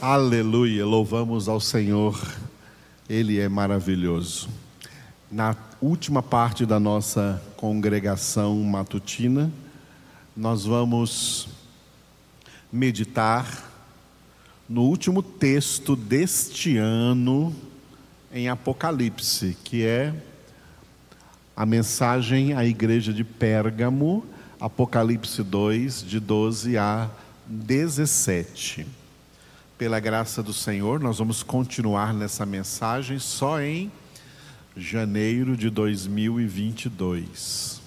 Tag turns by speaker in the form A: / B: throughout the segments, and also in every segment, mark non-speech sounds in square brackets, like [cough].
A: Aleluia, louvamos ao Senhor, Ele é maravilhoso. Na última parte da nossa congregação matutina, nós vamos meditar no último texto deste ano em Apocalipse, que é a mensagem à igreja de Pérgamo, Apocalipse 2, de 12 a 17. Pela graça do Senhor, nós vamos continuar nessa mensagem só em janeiro de 2022.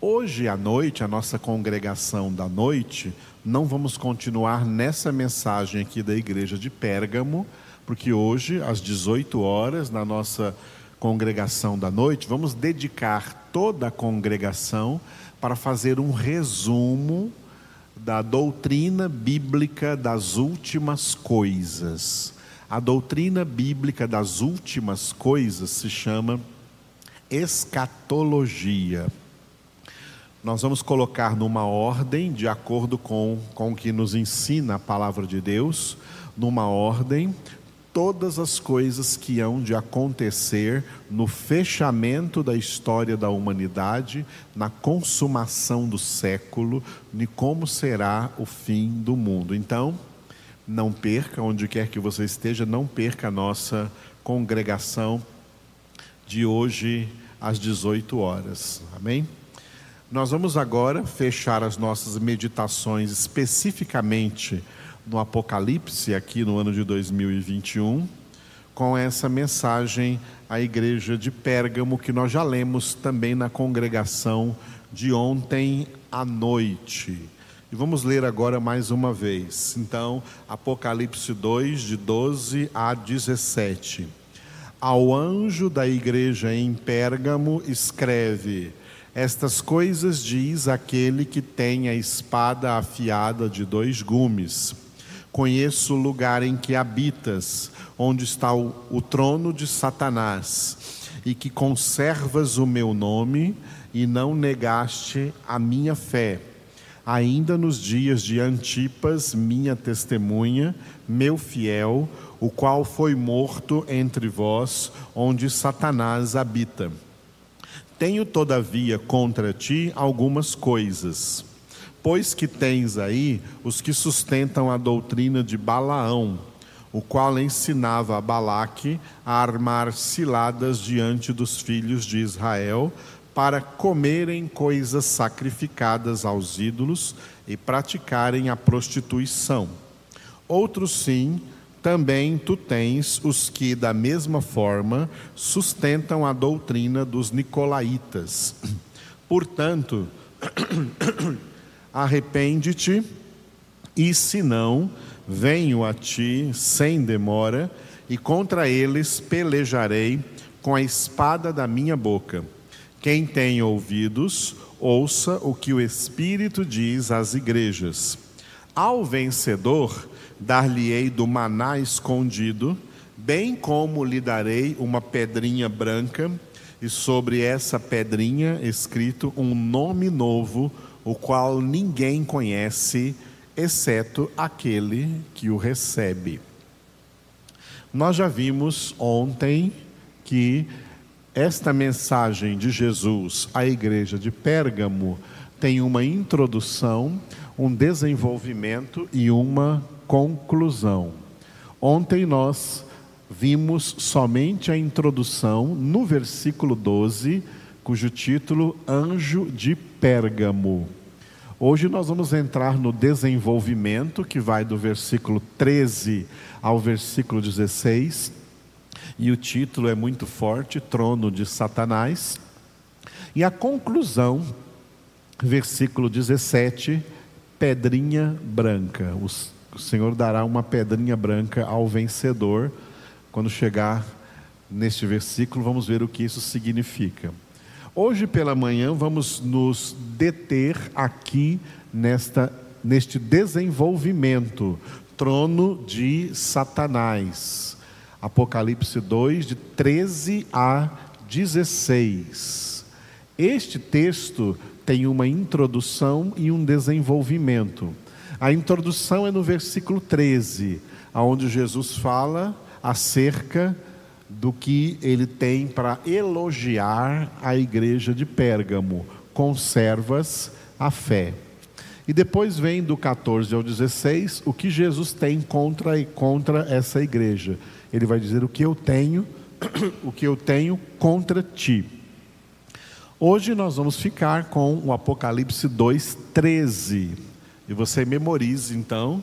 A: Hoje à noite, a nossa congregação da noite, não vamos continuar nessa mensagem aqui da igreja de Pérgamo, porque hoje, às 18 horas, na nossa congregação da noite, vamos dedicar toda a congregação para fazer um resumo da doutrina bíblica das últimas coisas. A doutrina bíblica das últimas coisas se chama escatologia. Nós vamos colocar numa ordem, de acordo com, com o que nos ensina a palavra de Deus, numa ordem, todas as coisas que hão de acontecer no fechamento da história da humanidade, na consumação do século, de como será o fim do mundo. Então, não perca, onde quer que você esteja, não perca a nossa congregação de hoje às 18 horas. Amém? Nós vamos agora fechar as nossas meditações especificamente no Apocalipse, aqui no ano de 2021, com essa mensagem à igreja de Pérgamo, que nós já lemos também na congregação de ontem à noite. E vamos ler agora mais uma vez. Então, Apocalipse 2, de 12 a 17. Ao anjo da igreja em Pérgamo, escreve: Estas coisas diz aquele que tem a espada afiada de dois gumes. Conheço o lugar em que habitas, onde está o, o trono de Satanás, e que conservas o meu nome e não negaste a minha fé. Ainda nos dias de Antipas, minha testemunha, meu fiel, o qual foi morto entre vós, onde Satanás habita. Tenho, todavia, contra ti algumas coisas Pois que tens aí os que sustentam a doutrina de Balaão, o qual ensinava a Balaque a armar ciladas diante dos filhos de Israel, para comerem coisas sacrificadas aos ídolos e praticarem a prostituição. Outros sim, também tu tens os que, da mesma forma, sustentam a doutrina dos nicolaítas. Portanto, [clears throat] arrepende-te, e se não, venho a ti sem demora, e contra eles pelejarei com a espada da minha boca. Quem tem ouvidos, ouça o que o Espírito diz às igrejas. Ao vencedor, dar-lhe-ei do maná escondido, bem como lhe darei uma pedrinha branca, e sobre essa pedrinha escrito um nome novo o qual ninguém conhece, exceto aquele que o recebe. Nós já vimos ontem que esta mensagem de Jesus à igreja de Pérgamo tem uma introdução, um desenvolvimento e uma conclusão. Ontem nós vimos somente a introdução no versículo 12 cujo título Anjo de Pérgamo. Hoje nós vamos entrar no desenvolvimento, que vai do versículo 13 ao versículo 16, e o título é muito forte: Trono de Satanás. E a conclusão, versículo 17, pedrinha branca. O Senhor dará uma pedrinha branca ao vencedor. Quando chegar neste versículo, vamos ver o que isso significa. Hoje pela manhã vamos nos deter aqui nesta, neste desenvolvimento, trono de Satanás. Apocalipse 2, de 13 a 16. Este texto tem uma introdução e um desenvolvimento. A introdução é no versículo 13, aonde Jesus fala acerca do que ele tem para elogiar a igreja de Pérgamo, conservas a fé. E depois vem do 14 ao 16 o que Jesus tem contra e contra essa igreja. Ele vai dizer o que eu tenho, [clears throat] o que eu tenho contra ti. Hoje nós vamos ficar com o Apocalipse 2:13. E você memorize então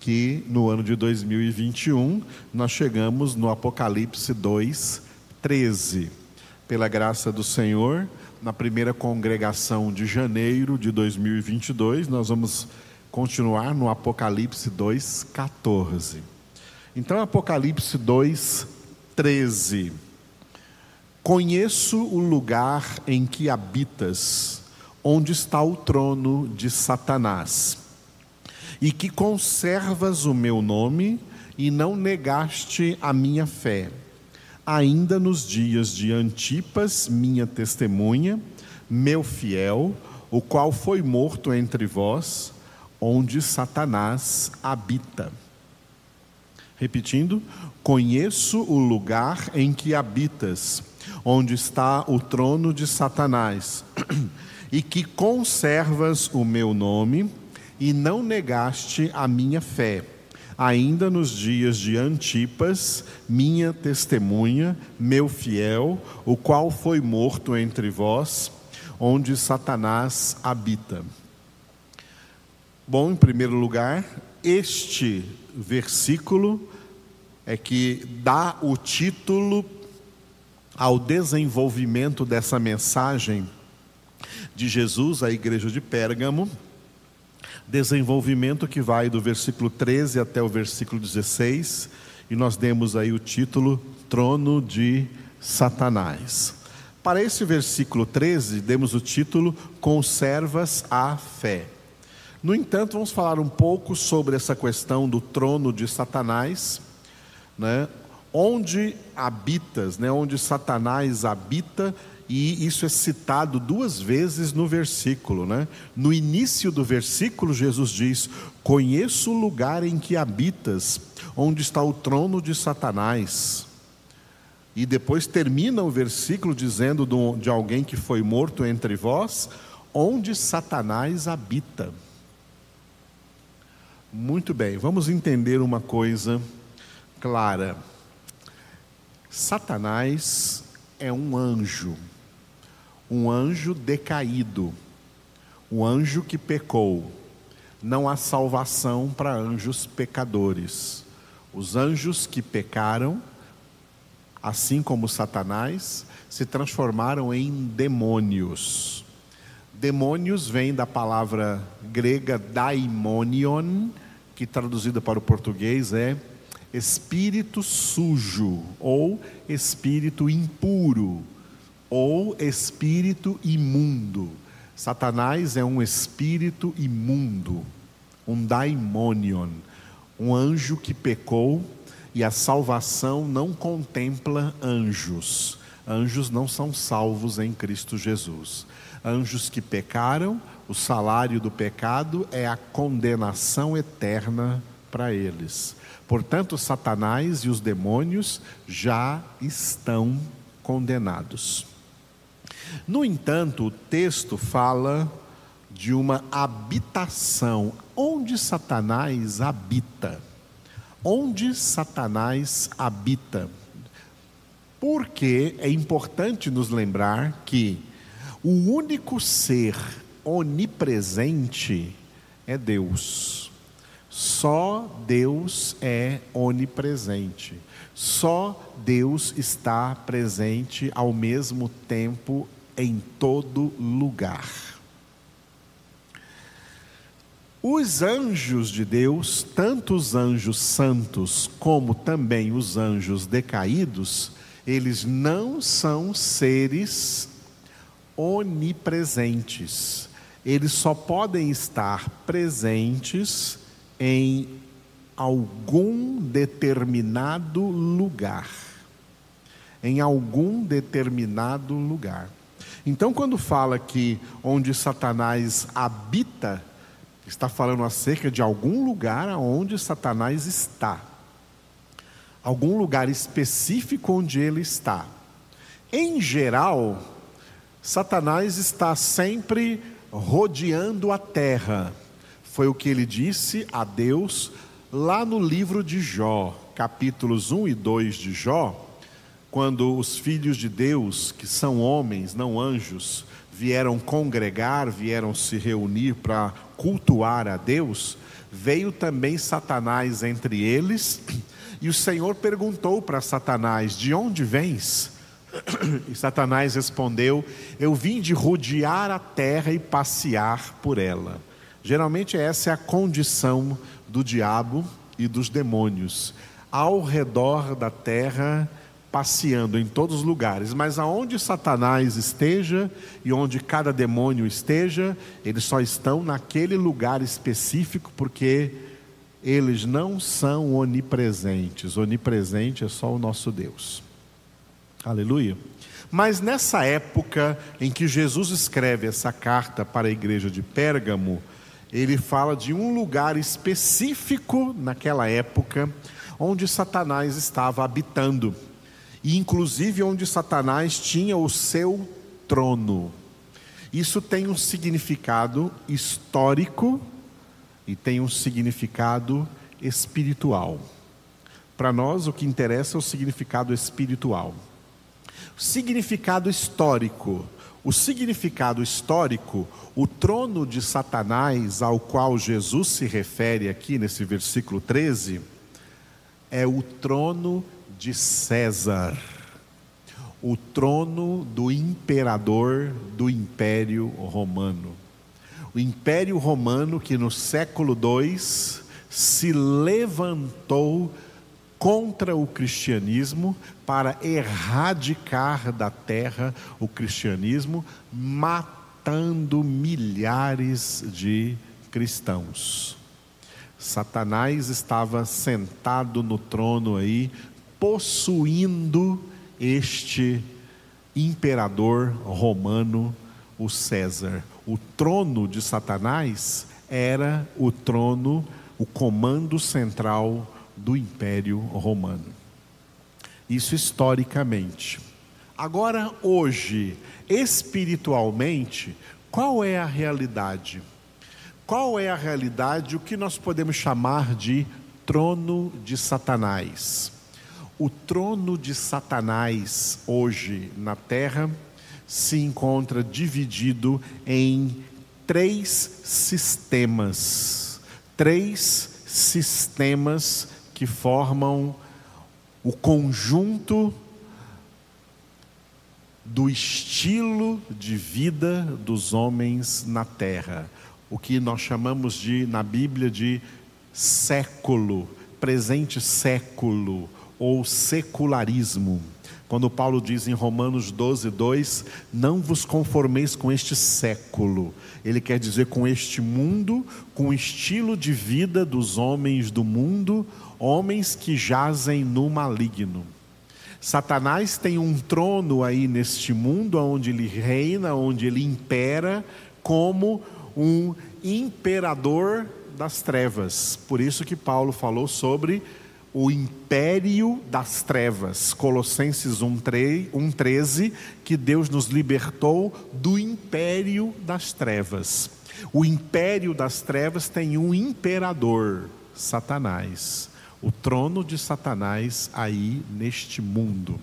A: que no ano de 2021 nós chegamos no Apocalipse 2:13. Pela graça do Senhor, na primeira congregação de janeiro de 2022, nós vamos continuar no Apocalipse 2:14. Então Apocalipse 2:13 Conheço o lugar em que habitas, onde está o trono de Satanás, e que conservas o meu nome e não negaste a minha fé, ainda nos dias de Antipas, minha testemunha, meu fiel, o qual foi morto entre vós, onde Satanás habita. Repetindo, conheço o lugar em que habitas onde está o trono de Satanás, [clears throat] e que conservas o meu nome e não negaste a minha fé, ainda nos dias de Antipas, minha testemunha, meu fiel, o qual foi morto entre vós, onde Satanás habita. Bom, em primeiro lugar, este versículo é que dá o título ao desenvolvimento dessa mensagem de Jesus à igreja de Pérgamo, desenvolvimento que vai do versículo 13 até o versículo 16, e nós demos aí o título Trono de Satanás. Para esse versículo 13, demos o título Conservas a Fé. No entanto, vamos falar um pouco sobre essa questão do trono de Satanás, né? onde habitas, né, onde Satanás habita, e isso é citado duas vezes no versículo. Né? No início do versículo, Jesus diz: Conheço o lugar em que habitas, onde está o trono de Satanás. E depois termina o versículo dizendo de alguém que foi morto entre vós, onde Satanás habita. Muito bem, vamos entender uma coisa clara. Satanás é um anjo, um anjo decaído, um anjo que pecou. Não há salvação para anjos pecadores. Os anjos que pecaram, assim como Satanás, se transformaram em demônios. Demônios vem da palavra grega daimonion, que traduzida para o português é espírito sujo, ou espírito impuro, ou espírito imundo. Satanás é um espírito imundo, um daimonion, um anjo que pecou e a salvação não contempla anjos. Anjos não são salvos em Cristo Jesus. Anjos que pecaram, o salário do pecado é a condenação eterna para eles. Portanto, Satanás e os demônios já estão condenados. No entanto, o texto fala de uma habitação. Onde Satanás habita? Onde Satanás habita? Porque é importante nos lembrar que o único ser onipresente é Deus. Só Deus é onipresente. Só Deus está presente ao mesmo tempo em todo lugar. Os anjos de Deus, tanto os anjos santos como também os anjos decaídos, eles não são seres onipresentes. Eles só podem estar presentes em algum determinado lugar. Em algum determinado lugar. Então, quando fala que onde Satanás habita, Está falando acerca de algum lugar onde Satanás está. Algum lugar específico onde ele está. Em geral, Satanás está sempre rodeando a terra. Foi o que ele disse a Deus lá no livro de Jó, capítulos 1 e 2 de Jó, quando os filhos de Deus, que são homens, não anjos, vieram congregar, vieram se reunir para cultuar a Deus, veio também Satanás entre eles, e o Senhor perguntou para Satanás: De onde vens? E Satanás respondeu: Eu vim de rodear a terra e passear por ela. Geralmente, essa é a condição do diabo e dos demônios, ao redor da terra, passeando em todos os lugares. Mas aonde Satanás esteja e onde cada demônio esteja, eles só estão naquele lugar específico, porque eles não são onipresentes. Onipresente é só o nosso Deus. Aleluia. Mas nessa época em que Jesus escreve essa carta para a igreja de Pérgamo, ele fala de um lugar específico naquela época onde Satanás estava habitando, e inclusive onde Satanás tinha o seu trono. Isso tem um significado histórico e tem um significado espiritual. Para nós, o que interessa é o significado espiritual. Significado histórico. O significado histórico, o trono de Satanás, ao qual Jesus se refere aqui nesse versículo 13, é o trono de César, o trono do imperador do Império Romano. O Império Romano que no século II se levantou contra o cristianismo para erradicar da terra o cristianismo, matando milhares de cristãos. Satanás estava sentado no trono aí, possuindo este imperador romano, o César. O trono de Satanás era o trono, o comando central do Império Romano. Isso historicamente. Agora, hoje, espiritualmente, qual é a realidade? Qual é a realidade, o que nós podemos chamar de trono de Satanás? O trono de Satanás hoje na terra se encontra dividido em três sistemas. Três sistemas que formam o conjunto do estilo de vida dos homens na terra, o que nós chamamos de na Bíblia de século, presente século ou secularismo. Quando Paulo diz em Romanos 12, 2: Não vos conformeis com este século. Ele quer dizer com este mundo, com o estilo de vida dos homens do mundo, homens que jazem no maligno. Satanás tem um trono aí neste mundo, onde ele reina, onde ele impera, como um imperador das trevas. Por isso que Paulo falou sobre o império das trevas. Colossenses 1,13, que Deus nos libertou do império das trevas. O império das trevas tem um imperador, Satanás. O trono de Satanás aí neste mundo.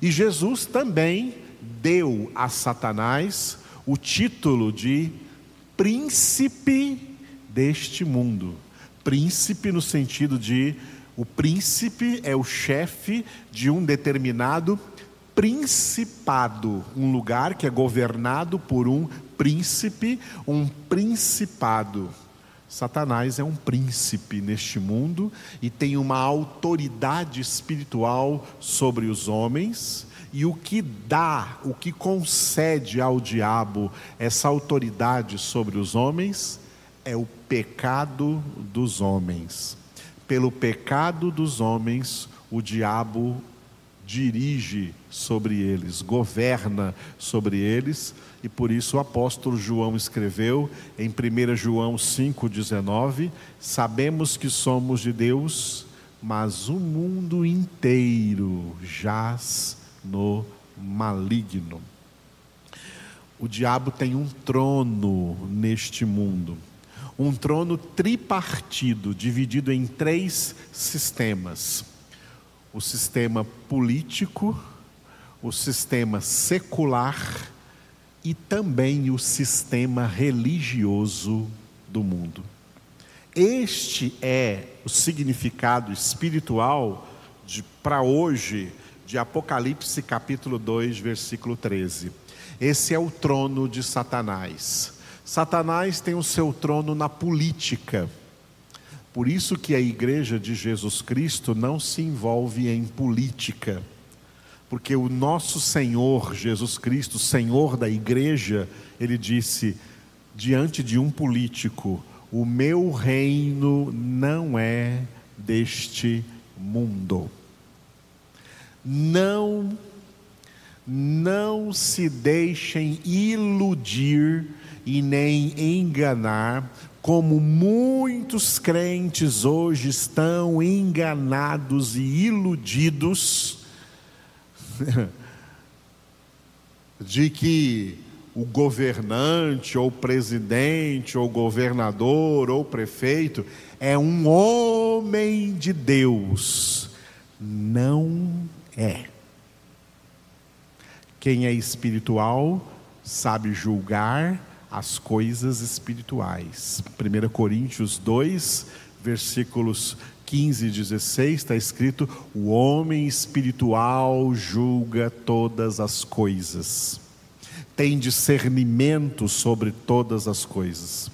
A: E Jesus também deu a Satanás o título de príncipe deste mundo. Príncipe no sentido de o príncipe é o chefe de um determinado principado, um lugar que é governado por um príncipe, um principado. Satanás é um príncipe neste mundo e tem uma autoridade espiritual sobre os homens, e o que dá, o que concede ao diabo essa autoridade sobre os homens é o pecado dos homens. Pelo pecado dos homens, o diabo dirige sobre eles, governa sobre eles, e por isso o apóstolo João escreveu em 1 João 5,19: Sabemos que somos de Deus, mas o mundo inteiro jaz no maligno. O diabo tem um trono neste mundo, um trono tripartido, dividido em três sistemas: o sistema político, o sistema secular e também o sistema religioso do mundo. Este é o significado espiritual para hoje de Apocalipse capítulo 2, versículo 13. Esse é o trono de Satanás. Satanás tem o seu trono na política. Por isso que a igreja de Jesus Cristo não se envolve em política. Porque o nosso Senhor Jesus Cristo, Senhor da igreja, ele disse diante de um político: "O meu reino não é deste mundo". Não não se deixem iludir e nem enganar, como muitos crentes hoje estão enganados e iludidos, [laughs] de que o governante, ou presidente, ou governador, ou prefeito é um homem de Deus. Não é. Quem é espiritual sabe julgar as coisas espirituais. 1 Coríntios 2, versículos 15 e 16 está escrito: O homem espiritual julga todas as coisas, tem discernimento sobre todas as coisas.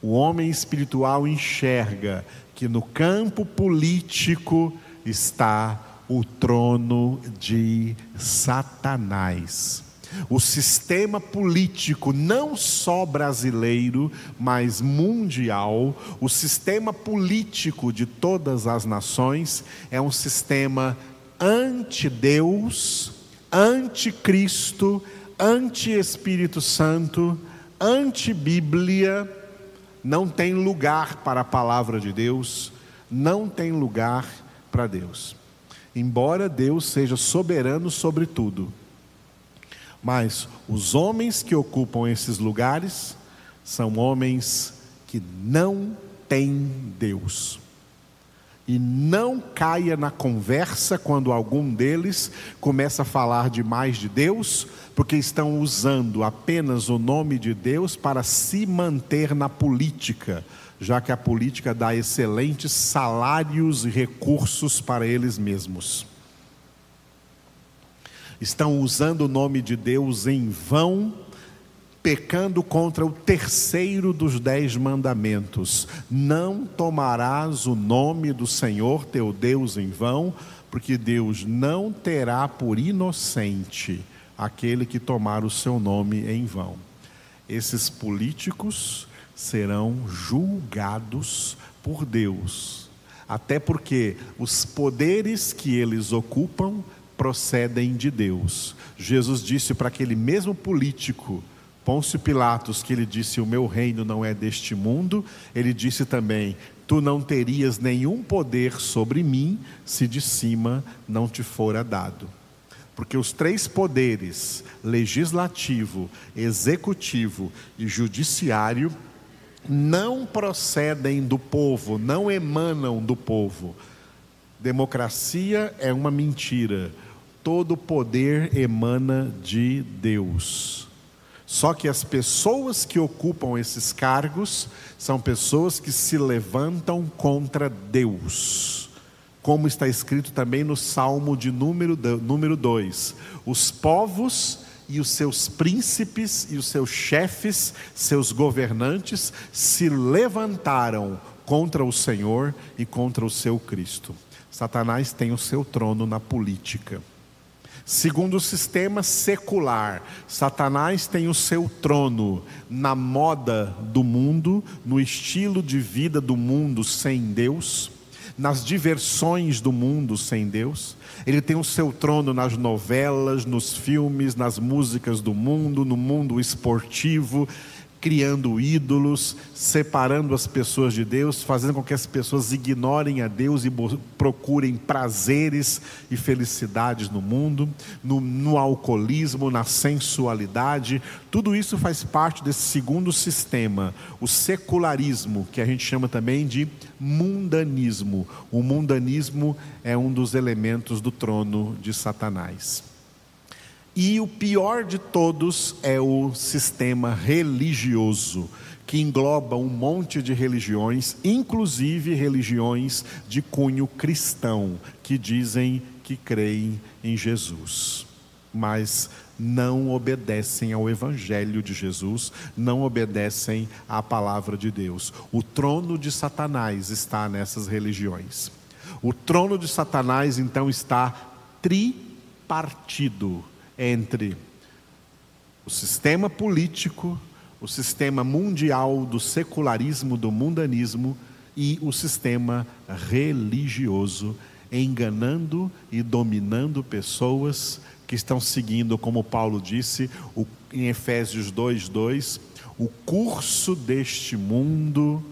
A: O homem espiritual enxerga que no campo político está o trono de Satanás. O sistema político, não só brasileiro, mas mundial, o sistema político de todas as nações é um sistema anti-Deus, anti-Cristo, anti-Espírito Santo, anti-Bíblia. Não tem lugar para a palavra de Deus, não tem lugar para Deus embora Deus seja soberano sobre tudo. Mas os homens que ocupam esses lugares são homens que não têm Deus. E não caia na conversa quando algum deles começa a falar demais de Deus, porque estão usando apenas o nome de Deus para se manter na política já que a política dá excelentes salários e recursos para eles mesmos. Estão usando o nome de Deus em vão, pecando contra o terceiro dos dez mandamentos: Não tomarás o nome do Senhor teu Deus em vão, porque Deus não terá por inocente aquele que tomar o seu nome em vão. Esses políticos serão julgados por Deus. Até porque os poderes que eles ocupam procedem de Deus. Jesus disse para aquele mesmo político, Pôncio Pilatos, que ele disse: O meu reino não é deste mundo, ele disse também: Tu não terias nenhum poder sobre mim se de cima não te fora dado. Porque os três poderes, legislativo, executivo e judiciário, não procedem do povo, não emanam do povo. Democracia é uma mentira. Todo poder emana de Deus. Só que as pessoas que ocupam esses cargos são pessoas que se levantam contra Deus. Como está escrito também no Salmo de número 2: número dois, os povos e os seus príncipes e os seus chefes, seus governantes, se levantaram contra o Senhor e contra o seu Cristo. Satanás tem o seu trono na política. Segundo o sistema secular, Satanás tem o seu trono na moda do mundo, no estilo de vida do mundo sem Deus nas diversões do mundo sem Deus. Ele tem o seu trono nas novelas, nos filmes, nas músicas do mundo, no mundo esportivo criando ídolos, separando as pessoas de Deus, fazendo com que as pessoas ignorem a Deus e procurem prazeres e felicidades no mundo, no, no, alcoolismo, na sensualidade. Tudo isso faz parte desse segundo sistema, o secularismo, que a gente chama também de mundanismo. O mundanismo é um dos elementos do trono de Satanás. E o pior de todos é o sistema religioso, que engloba um monte de religiões, inclusive religiões de cunho cristão, que dizem que creem em Jesus, mas não obedecem ao Evangelho de Jesus, não obedecem à palavra de Deus. O trono de Satanás está nessas religiões. O trono de Satanás, então, está tripartido entre o sistema político, o sistema mundial do secularismo, do mundanismo e o sistema religioso, enganando e dominando pessoas que estão seguindo, como Paulo disse em Efésios 2:2, o curso deste mundo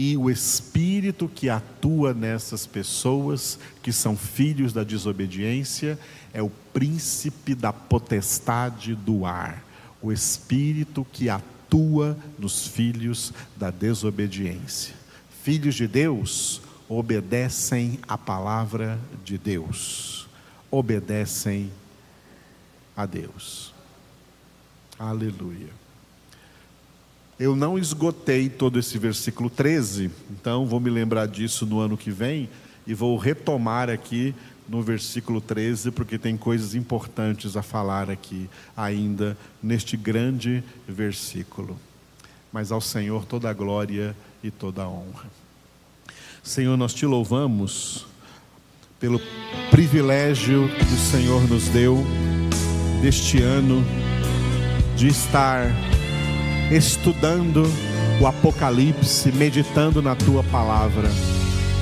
A: e o espírito que atua nessas pessoas que são filhos da desobediência é o príncipe da potestade do ar, o espírito que atua nos filhos da desobediência. Filhos de Deus obedecem à palavra de Deus, obedecem a Deus. Aleluia. Eu não esgotei todo esse versículo 13, então vou me lembrar disso no ano que vem e vou retomar aqui no versículo 13, porque tem coisas importantes a falar aqui ainda neste grande versículo. Mas ao Senhor toda a glória e toda a honra. Senhor, nós te louvamos pelo privilégio que o Senhor nos deu deste ano de estar estudando o Apocalipse, meditando na tua palavra.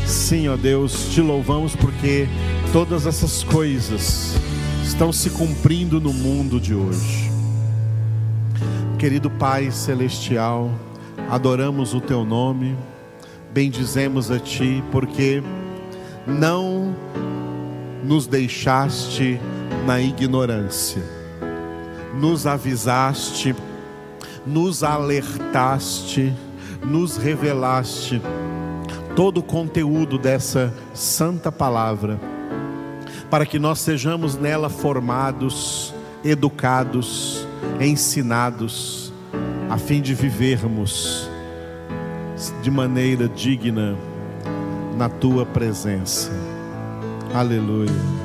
A: Sim, ó Deus, te louvamos porque todas essas coisas estão se cumprindo no mundo de hoje. Querido Pai celestial, adoramos o teu nome, bendizemos a ti porque não nos deixaste na ignorância, nos avisaste nos alertaste, nos revelaste todo o conteúdo dessa santa palavra, para que nós sejamos nela formados, educados, ensinados, a fim de vivermos de maneira digna na tua presença. Aleluia.